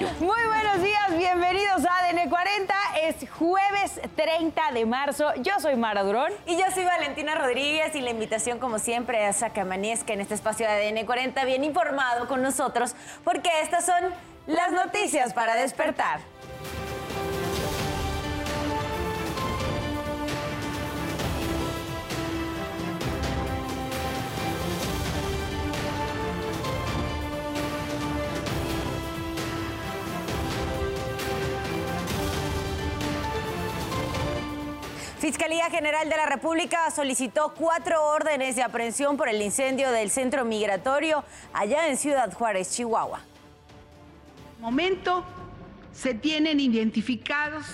Muy buenos días, bienvenidos a ADN 40. Es jueves 30 de marzo. Yo soy Mara Durón. Y yo soy Valentina Rodríguez y la invitación, como siempre, es a que amanezca en este espacio de ADN 40 bien informado con nosotros, porque estas son las noticias para despertar. Fiscalía General de la República solicitó cuatro órdenes de aprehensión por el incendio del centro migratorio allá en Ciudad Juárez, Chihuahua. Momento se tienen identificados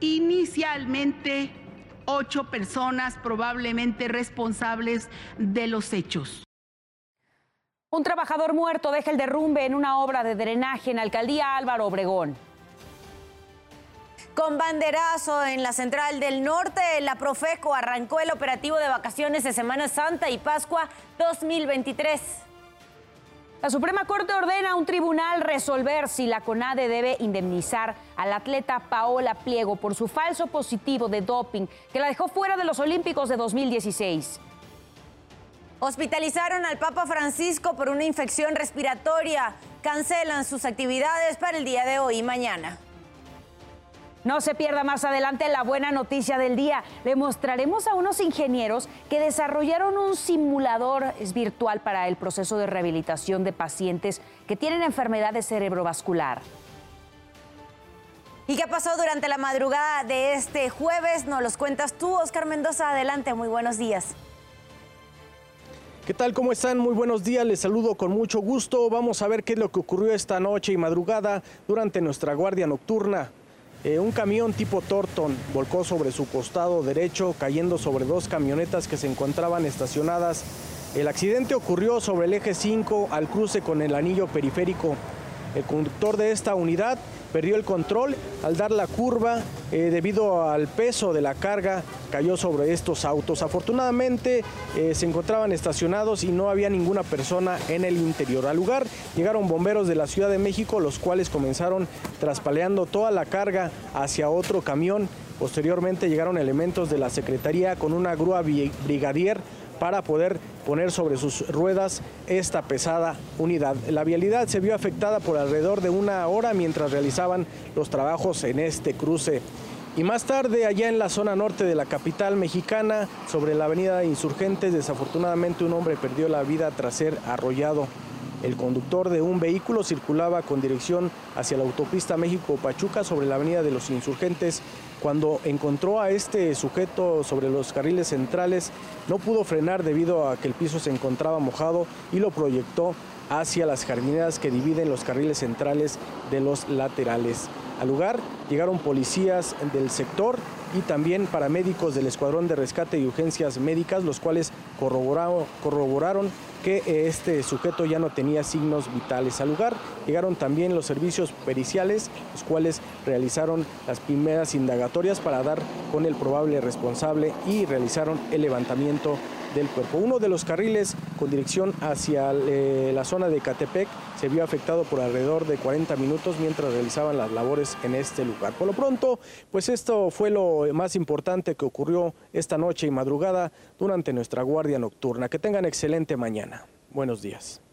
inicialmente ocho personas probablemente responsables de los hechos. Un trabajador muerto deja el derrumbe en una obra de drenaje en Alcaldía Álvaro Obregón. Con banderazo en la central del norte, la Profeco arrancó el operativo de vacaciones de Semana Santa y Pascua 2023. La Suprema Corte ordena a un tribunal resolver si la CONADE debe indemnizar al atleta Paola Pliego por su falso positivo de doping que la dejó fuera de los Olímpicos de 2016. Hospitalizaron al Papa Francisco por una infección respiratoria. Cancelan sus actividades para el día de hoy y mañana. No se pierda más adelante la buena noticia del día. Le mostraremos a unos ingenieros que desarrollaron un simulador virtual para el proceso de rehabilitación de pacientes que tienen enfermedades cerebrovascular. ¿Y qué pasó durante la madrugada de este jueves? Nos los cuentas tú, Oscar Mendoza. Adelante, muy buenos días. ¿Qué tal? ¿Cómo están? Muy buenos días, les saludo con mucho gusto. Vamos a ver qué es lo que ocurrió esta noche y madrugada durante nuestra guardia nocturna. Eh, un camión tipo Torton volcó sobre su costado derecho, cayendo sobre dos camionetas que se encontraban estacionadas. El accidente ocurrió sobre el eje 5 al cruce con el anillo periférico. El conductor de esta unidad perdió el control al dar la curva eh, debido al peso de la carga cayó sobre estos autos. Afortunadamente eh, se encontraban estacionados y no había ninguna persona en el interior. Al lugar llegaron bomberos de la Ciudad de México, los cuales comenzaron traspaleando toda la carga hacia otro camión. Posteriormente llegaron elementos de la Secretaría con una grúa brigadier para poder poner sobre sus ruedas esta pesada unidad. La vialidad se vio afectada por alrededor de una hora mientras realizaban los trabajos en este cruce. Y más tarde, allá en la zona norte de la capital mexicana, sobre la avenida Insurgentes, desafortunadamente un hombre perdió la vida tras ser arrollado. El conductor de un vehículo circulaba con dirección hacia la autopista México-Pachuca sobre la avenida de los Insurgentes. Cuando encontró a este sujeto sobre los carriles centrales, no pudo frenar debido a que el piso se encontraba mojado y lo proyectó hacia las jardineras que dividen los carriles centrales de los laterales. Al lugar llegaron policías del sector y también paramédicos del Escuadrón de Rescate y Urgencias Médicas, los cuales corroboraron, que este sujeto ya no tenía signos vitales. Al lugar llegaron también los servicios periciales, los cuales realizaron las primeras indagatorias para dar con el probable responsable y realizaron el levantamiento del cuerpo. Uno de los carriles con dirección hacia eh, la zona de Catepec se vio afectado por alrededor de 40 minutos mientras realizaban las labores en este lugar. Por lo pronto, pues esto fue lo más importante que ocurrió esta noche y madrugada durante nuestra guardia nocturna. Que tengan excelente mañana. Buenos días.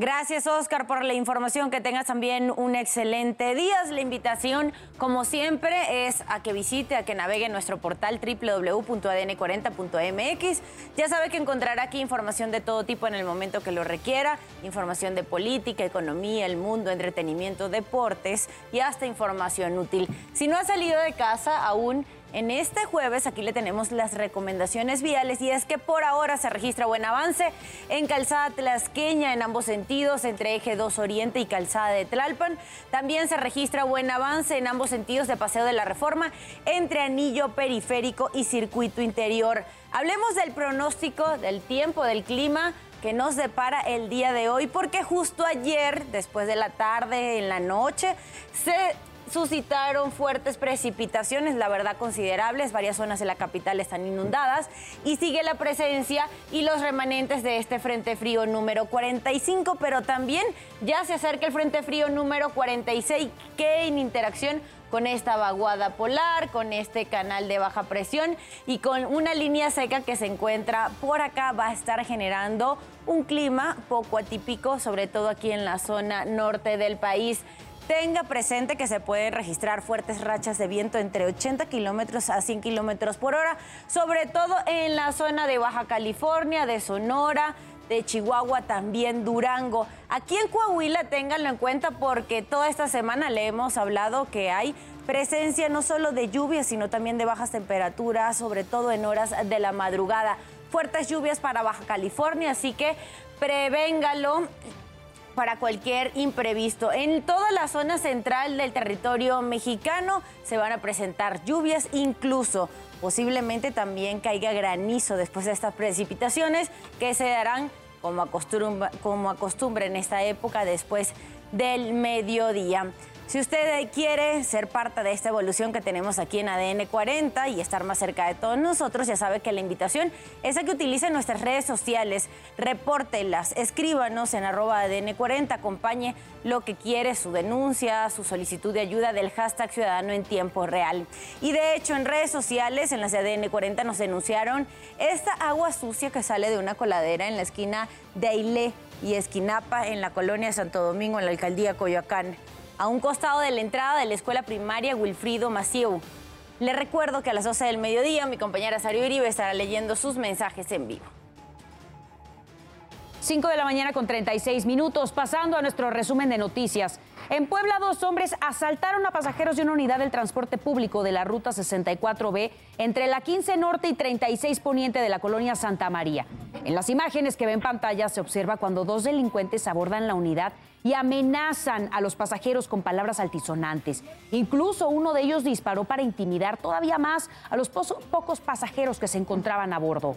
Gracias, Oscar, por la información. Que tengas también un excelente día. La invitación, como siempre, es a que visite, a que navegue en nuestro portal www.adn40.mx. Ya sabe que encontrará aquí información de todo tipo en el momento que lo requiera. Información de política, economía, el mundo, entretenimiento, deportes y hasta información útil. Si no ha salido de casa aún, en este jueves aquí le tenemos las recomendaciones viales y es que por ahora se registra buen avance en Calzada Tlasqueña en ambos sentidos, entre Eje 2 Oriente y Calzada de Tlalpan. También se registra buen avance en ambos sentidos de Paseo de la Reforma entre Anillo Periférico y Circuito Interior. Hablemos del pronóstico del tiempo, del clima que nos depara el día de hoy, porque justo ayer, después de la tarde, en la noche, se suscitaron fuertes precipitaciones, la verdad considerables. Varias zonas de la capital están inundadas y sigue la presencia y los remanentes de este Frente Frío número 45, pero también ya se acerca el Frente Frío número 46 que en interacción con esta vaguada polar, con este canal de baja presión y con una línea seca que se encuentra por acá va a estar generando un clima poco atípico, sobre todo aquí en la zona norte del país. Tenga presente que se pueden registrar fuertes rachas de viento entre 80 kilómetros a 100 kilómetros por hora, sobre todo en la zona de Baja California, de Sonora, de Chihuahua, también Durango. Aquí en Coahuila ténganlo en cuenta porque toda esta semana le hemos hablado que hay presencia no solo de lluvias, sino también de bajas temperaturas, sobre todo en horas de la madrugada. Fuertes lluvias para Baja California, así que prevéngalo para cualquier imprevisto. En toda la zona central del territorio mexicano se van a presentar lluvias, incluso posiblemente también caiga granizo después de estas precipitaciones que se darán como acostumbra, como acostumbre en esta época después del mediodía. Si usted quiere ser parte de esta evolución que tenemos aquí en ADN 40 y estar más cerca de todos nosotros, ya sabe que la invitación es a que utilice nuestras redes sociales, repórtelas, escríbanos en arroba ADN 40, acompañe lo que quiere, su denuncia, su solicitud de ayuda del hashtag Ciudadano en Tiempo Real. Y de hecho, en redes sociales, en las de ADN 40, nos denunciaron esta agua sucia que sale de una coladera en la esquina de Ailé y Esquinapa, en la colonia Santo Domingo, en la alcaldía Coyoacán a un costado de la entrada de la escuela primaria Wilfrido Macieu. Le recuerdo que a las 12 del mediodía mi compañera Sario Uribe estará leyendo sus mensajes en vivo. 5 de la mañana con 36 minutos, pasando a nuestro resumen de noticias. En Puebla, dos hombres asaltaron a pasajeros de una unidad del transporte público de la ruta 64B entre la 15 Norte y 36 Poniente de la colonia Santa María. En las imágenes que ven en pantalla se observa cuando dos delincuentes abordan la unidad y amenazan a los pasajeros con palabras altisonantes. Incluso uno de ellos disparó para intimidar todavía más a los pocos pasajeros que se encontraban a bordo.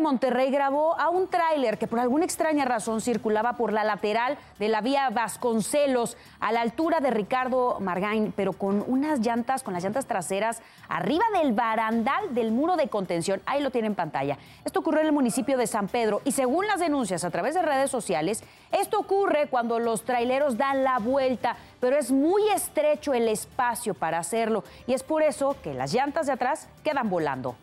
Monterrey grabó a un tráiler que por alguna extraña razón circulaba por la lateral de la vía Vasconcelos a la altura de Ricardo Margain, pero con unas llantas, con las llantas traseras arriba del barandal del muro de contención. Ahí lo tiene en pantalla. Esto ocurrió en el municipio de San Pedro y según las denuncias a través de redes sociales, esto ocurre cuando los traileros dan la vuelta, pero es muy estrecho el espacio para hacerlo y es por eso que las llantas de atrás quedan volando.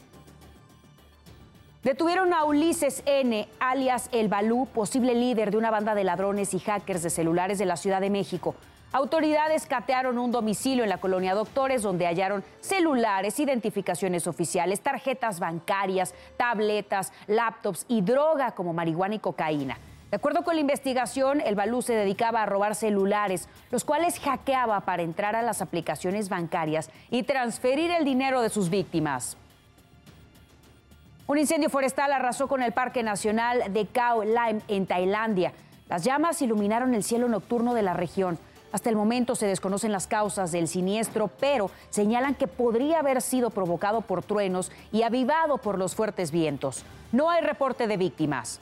Detuvieron a Ulises N., alias El Balú, posible líder de una banda de ladrones y hackers de celulares de la Ciudad de México. Autoridades catearon un domicilio en la colonia Doctores donde hallaron celulares, identificaciones oficiales, tarjetas bancarias, tabletas, laptops y droga como marihuana y cocaína. De acuerdo con la investigación, el Balú se dedicaba a robar celulares, los cuales hackeaba para entrar a las aplicaciones bancarias y transferir el dinero de sus víctimas. Un incendio forestal arrasó con el Parque Nacional de Khao Lam en Tailandia. Las llamas iluminaron el cielo nocturno de la región. Hasta el momento se desconocen las causas del siniestro, pero señalan que podría haber sido provocado por truenos y avivado por los fuertes vientos. No hay reporte de víctimas.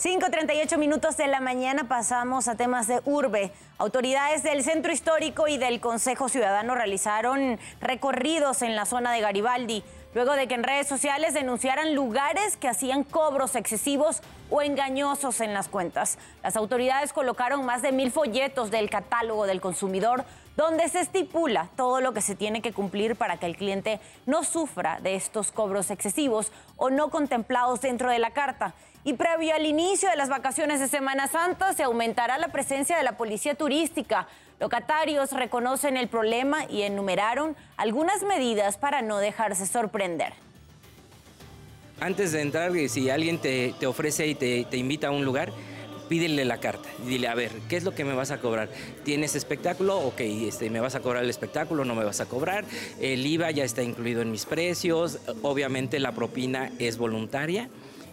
5.38 minutos de la mañana pasamos a temas de urbe. Autoridades del Centro Histórico y del Consejo Ciudadano realizaron recorridos en la zona de Garibaldi luego de que en redes sociales denunciaran lugares que hacían cobros excesivos o engañosos en las cuentas. Las autoridades colocaron más de mil folletos del catálogo del consumidor donde se estipula todo lo que se tiene que cumplir para que el cliente no sufra de estos cobros excesivos o no contemplados dentro de la carta. Y previo al inicio de las vacaciones de Semana Santa se aumentará la presencia de la policía turística. Locatarios reconocen el problema y enumeraron algunas medidas para no dejarse sorprender. Antes de entrar, si alguien te, ofrece y te, invita a un lugar, pídele la carta. Dile, a ver, ¿qué es lo que me vas a cobrar? ¿Tienes espectáculo? Ok, este, ¿me vas a cobrar el espectáculo? ¿No me vas a cobrar? El IVA ya está incluido en mis precios. Obviamente la propina es voluntaria.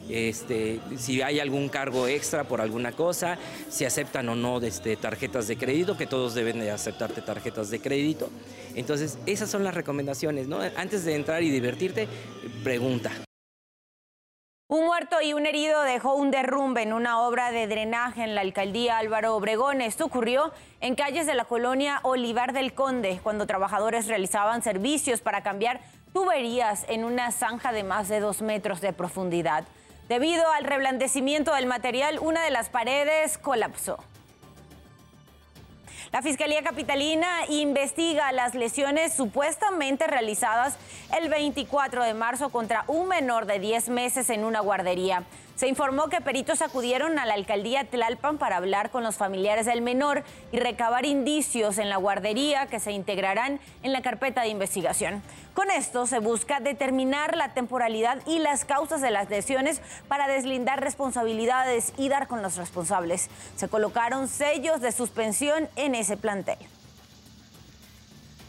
Este, si hay algún cargo extra por alguna cosa, si aceptan o no este, tarjetas de crédito, que todos deben de aceptarte tarjetas de crédito. Entonces, esas son las recomendaciones, ¿no? Antes de entrar y divertirte, pregunta. Un muerto y un herido dejó un derrumbe en una obra de drenaje en la alcaldía Álvaro Obregón. Esto ocurrió en calles de la colonia Olivar del Conde, cuando trabajadores realizaban servicios para cambiar tuberías en una zanja de más de dos metros de profundidad. Debido al reblandecimiento del material, una de las paredes colapsó. La Fiscalía Capitalina investiga las lesiones supuestamente realizadas el 24 de marzo contra un menor de 10 meses en una guardería. Se informó que peritos acudieron a la alcaldía Tlalpan para hablar con los familiares del menor y recabar indicios en la guardería que se integrarán en la carpeta de investigación. Con esto se busca determinar la temporalidad y las causas de las lesiones para deslindar responsabilidades y dar con los responsables. Se colocaron sellos de suspensión en ese plantel.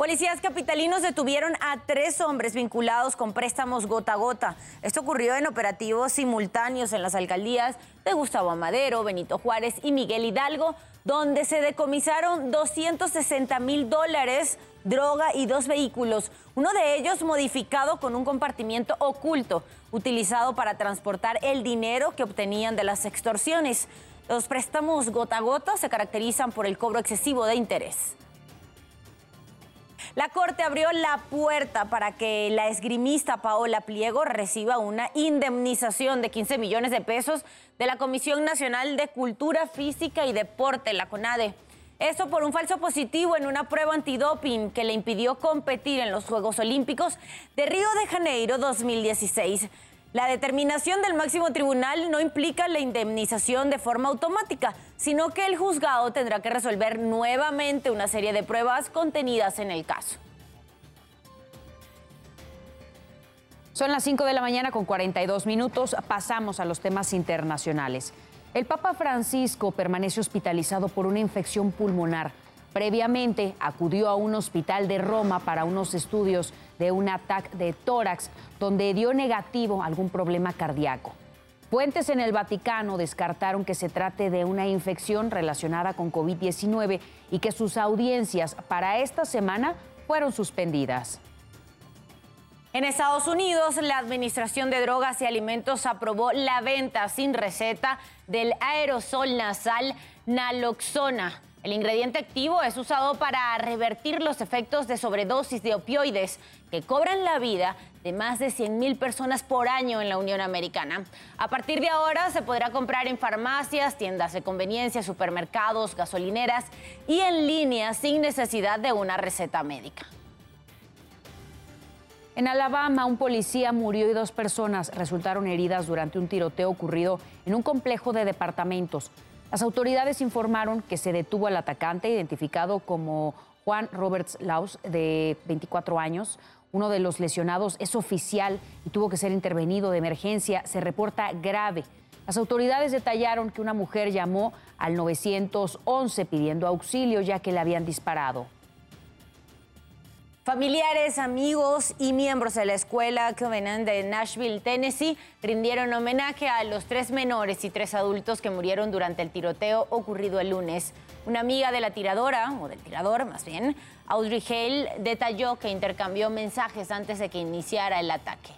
Policías capitalinos detuvieron a tres hombres vinculados con préstamos gota a gota. Esto ocurrió en operativos simultáneos en las alcaldías de Gustavo Amadero, Benito Juárez y Miguel Hidalgo, donde se decomisaron 260 mil dólares, droga y dos vehículos, uno de ellos modificado con un compartimiento oculto, utilizado para transportar el dinero que obtenían de las extorsiones. Los préstamos gota a gota se caracterizan por el cobro excesivo de interés. La Corte abrió la puerta para que la esgrimista Paola Pliego reciba una indemnización de 15 millones de pesos de la Comisión Nacional de Cultura Física y Deporte, la CONADE. Eso por un falso positivo en una prueba antidoping que le impidió competir en los Juegos Olímpicos de Río de Janeiro 2016. La determinación del máximo tribunal no implica la indemnización de forma automática, sino que el juzgado tendrá que resolver nuevamente una serie de pruebas contenidas en el caso. Son las 5 de la mañana con 42 minutos. Pasamos a los temas internacionales. El Papa Francisco permanece hospitalizado por una infección pulmonar. Previamente acudió a un hospital de Roma para unos estudios de un ataque de tórax donde dio negativo algún problema cardíaco. Fuentes en el Vaticano descartaron que se trate de una infección relacionada con COVID-19 y que sus audiencias para esta semana fueron suspendidas. En Estados Unidos, la Administración de Drogas y Alimentos aprobó la venta sin receta del aerosol nasal naloxona el ingrediente activo es usado para revertir los efectos de sobredosis de opioides que cobran la vida de más de 100.000 personas por año en la Unión Americana. A partir de ahora se podrá comprar en farmacias, tiendas de conveniencia, supermercados, gasolineras y en línea sin necesidad de una receta médica. En Alabama, un policía murió y dos personas resultaron heridas durante un tiroteo ocurrido en un complejo de departamentos. Las autoridades informaron que se detuvo al atacante, identificado como Juan Roberts Laus, de 24 años. Uno de los lesionados es oficial y tuvo que ser intervenido de emergencia. Se reporta grave. Las autoridades detallaron que una mujer llamó al 911 pidiendo auxilio ya que le habían disparado. Familiares, amigos y miembros de la escuela Covenant de Nashville, Tennessee, rindieron homenaje a los tres menores y tres adultos que murieron durante el tiroteo ocurrido el lunes. Una amiga de la tiradora, o del tirador más bien, Audrey Hale, detalló que intercambió mensajes antes de que iniciara el ataque.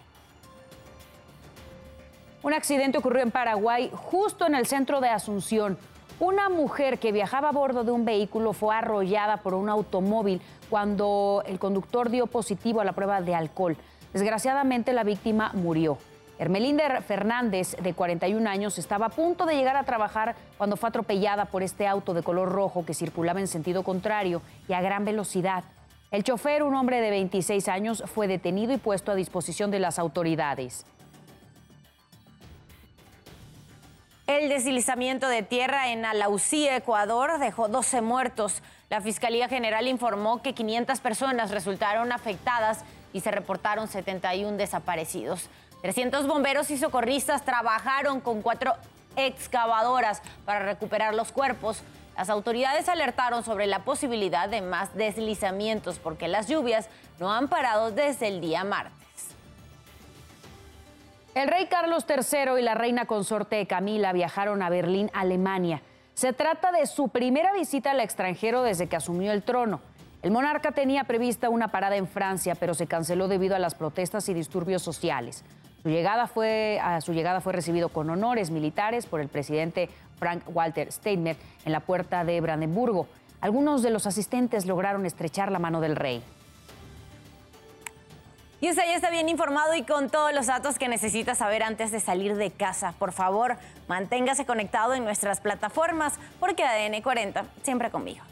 Un accidente ocurrió en Paraguay, justo en el centro de Asunción. Una mujer que viajaba a bordo de un vehículo fue arrollada por un automóvil cuando el conductor dio positivo a la prueba de alcohol. Desgraciadamente la víctima murió. Hermelinda Fernández, de 41 años, estaba a punto de llegar a trabajar cuando fue atropellada por este auto de color rojo que circulaba en sentido contrario y a gran velocidad. El chofer, un hombre de 26 años, fue detenido y puesto a disposición de las autoridades. El deslizamiento de tierra en Alausí, Ecuador, dejó 12 muertos. La Fiscalía General informó que 500 personas resultaron afectadas y se reportaron 71 desaparecidos. 300 bomberos y socorristas trabajaron con cuatro excavadoras para recuperar los cuerpos. Las autoridades alertaron sobre la posibilidad de más deslizamientos porque las lluvias no han parado desde el día martes. El rey Carlos III y la reina consorte Camila viajaron a Berlín, Alemania. Se trata de su primera visita al extranjero desde que asumió el trono. El monarca tenía prevista una parada en Francia, pero se canceló debido a las protestas y disturbios sociales. Su llegada fue, su llegada fue recibido con honores militares por el presidente Frank Walter Steinmeier en la puerta de Brandenburgo. Algunos de los asistentes lograron estrechar la mano del rey. Y usted ya está bien informado y con todos los datos que necesita saber antes de salir de casa. Por favor, manténgase conectado en nuestras plataformas porque ADN 40 siempre conmigo.